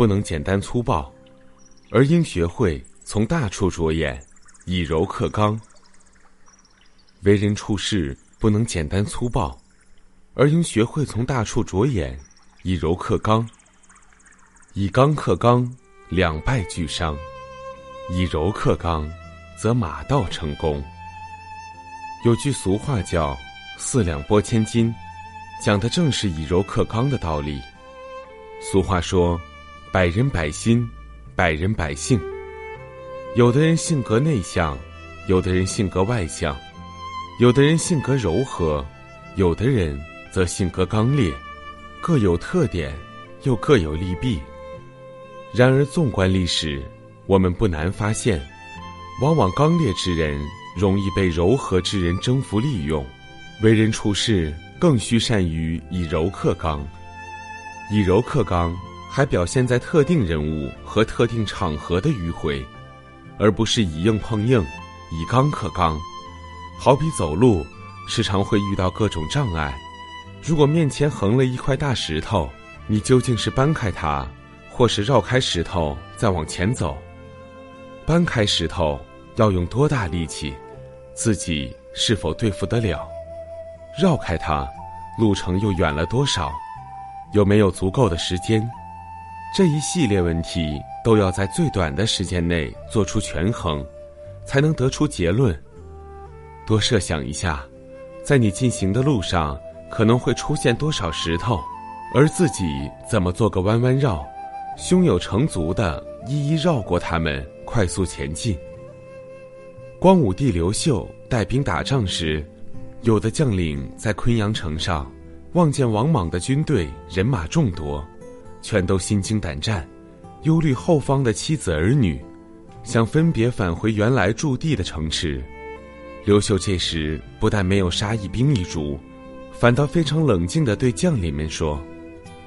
不能简单粗暴，而应学会从大处着眼，以柔克刚。为人处事不能简单粗暴，而应学会从大处着眼，以柔克刚。以刚克刚，两败俱伤；以柔克刚，则马到成功。有句俗话叫“四两拨千斤”，讲的正是以柔克刚的道理。俗话说：“百人百心，百人百性。”有的人性格内向，有的人性格外向。有的人性格柔和，有的人则性格刚烈，各有特点，又各有利弊。然而，纵观历史，我们不难发现，往往刚烈之人容易被柔和之人征服利用。为人处事，更需善于以柔克刚。以柔克刚，还表现在特定人物和特定场合的迂回，而不是以硬碰硬，以刚克刚。好比走路，时常会遇到各种障碍。如果面前横了一块大石头，你究竟是搬开它，或是绕开石头再往前走？搬开石头要用多大力气？自己是否对付得了？绕开它，路程又远了多少？有没有足够的时间？这一系列问题都要在最短的时间内做出权衡，才能得出结论。多设想一下，在你进行的路上可能会出现多少石头，而自己怎么做个弯弯绕，胸有成竹的一一绕过它们，快速前进。光武帝刘秀带兵打仗时，有的将领在昆阳城上望见王莽的军队人马众多，全都心惊胆战，忧虑后方的妻子儿女，想分别返回原来驻地的城池。刘秀这时不但没有杀一兵一卒，反倒非常冷静地对将领们说：“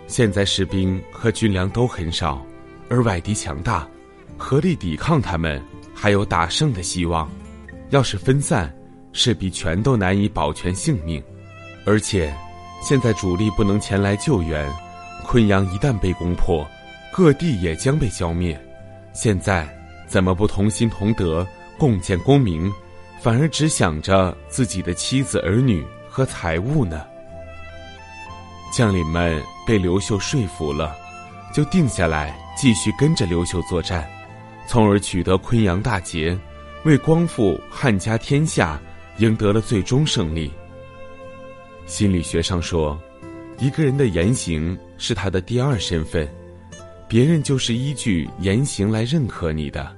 现在士兵和军粮都很少，而外敌强大，合力抵抗他们还有打胜的希望。要是分散，势必全都难以保全性命。而且，现在主力不能前来救援，昆阳一旦被攻破，各地也将被消灭。现在怎么不同心同德，共建功名？”反而只想着自己的妻子儿女和财物呢。将领们被刘秀说服了，就定下来继续跟着刘秀作战，从而取得昆阳大捷，为光复汉家天下赢得了最终胜利。心理学上说，一个人的言行是他的第二身份，别人就是依据言行来认可你的。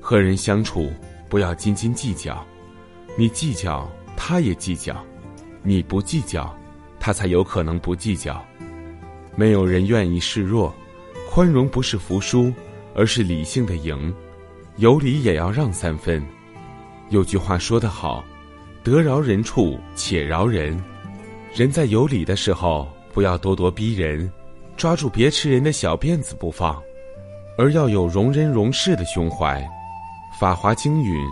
和人相处，不要斤斤计较。你计较，他也计较；你不计较，他才有可能不计较。没有人愿意示弱，宽容不是服输，而是理性的赢。有理也要让三分。有句话说得好：“得饶人处且饶人。”人在有理的时候，不要咄咄逼人，抓住别吃人的小辫子不放，而要有容人容事的胸怀。《法华经》云。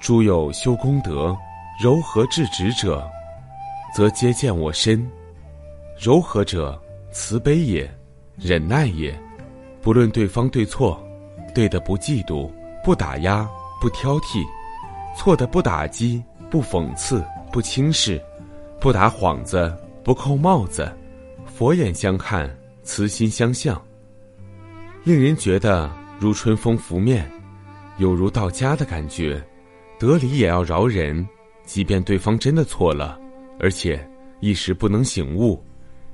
诸有修功德、柔和至直者，则皆见我身。柔和者，慈悲也，忍耐也。不论对方对错，对的不嫉妒，不打压，不挑剔；错的不打击，不讽刺，不轻视，不打幌子，不扣帽子。佛眼相看，慈心相向，令人觉得如春风拂面，有如到家的感觉。得理也要饶人，即便对方真的错了，而且一时不能醒悟，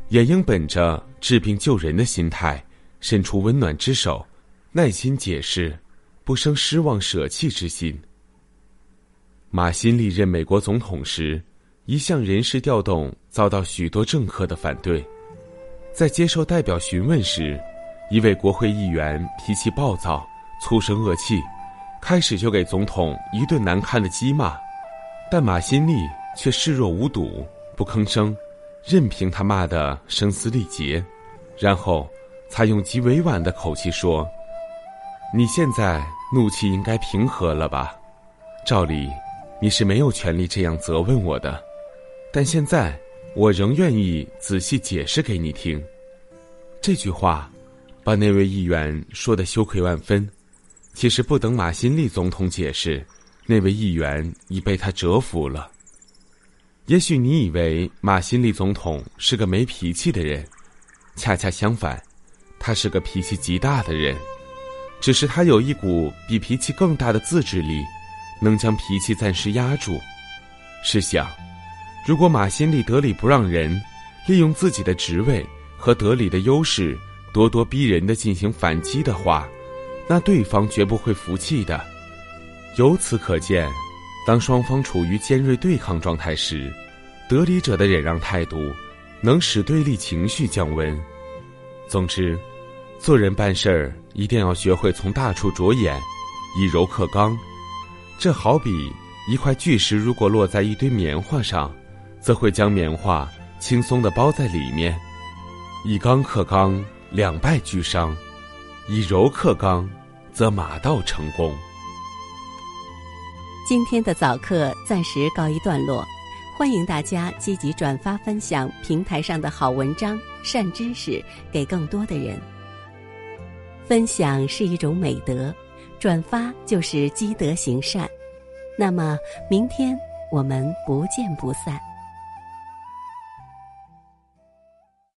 也应本着治病救人的心态，伸出温暖之手，耐心解释，不生失望舍弃之心。马新历任美国总统时，一项人事调动遭到许多政客的反对，在接受代表询问时，一位国会议员脾气暴躁，粗声恶气，开始就给总统一顿难堪的讥骂，但马新立却视若无睹，不吭声，任凭他骂得声嘶力竭，然后才用极委婉的口气说：“你现在怒气应该平和了吧？照理你是没有权利这样责问我的，但现在我仍愿意仔细解释给你听。”这句话。把那位议员说的羞愧万分，其实不等马新立总统解释，那位议员已被他折服了。也许你以为马新立总统是个没脾气的人，恰恰相反，他是个脾气极大的人，只是他有一股比脾气更大的自制力，能将脾气暂时压住。试想，如果马新立得理不让人，利用自己的职位和得理的优势。咄咄逼人的进行反击的话，那对方绝不会服气的。由此可见，当双方处于尖锐对抗状态时，得理者的忍让态度，能使对立情绪降温。总之，做人办事儿一定要学会从大处着眼，以柔克刚。这好比一块巨石，如果落在一堆棉花上，则会将棉花轻松地包在里面。以刚克刚。两败俱伤，以柔克刚，则马到成功。今天的早课暂时告一段落，欢迎大家积极转发分享平台上的好文章、善知识给更多的人。分享是一种美德，转发就是积德行善。那么，明天我们不见不散。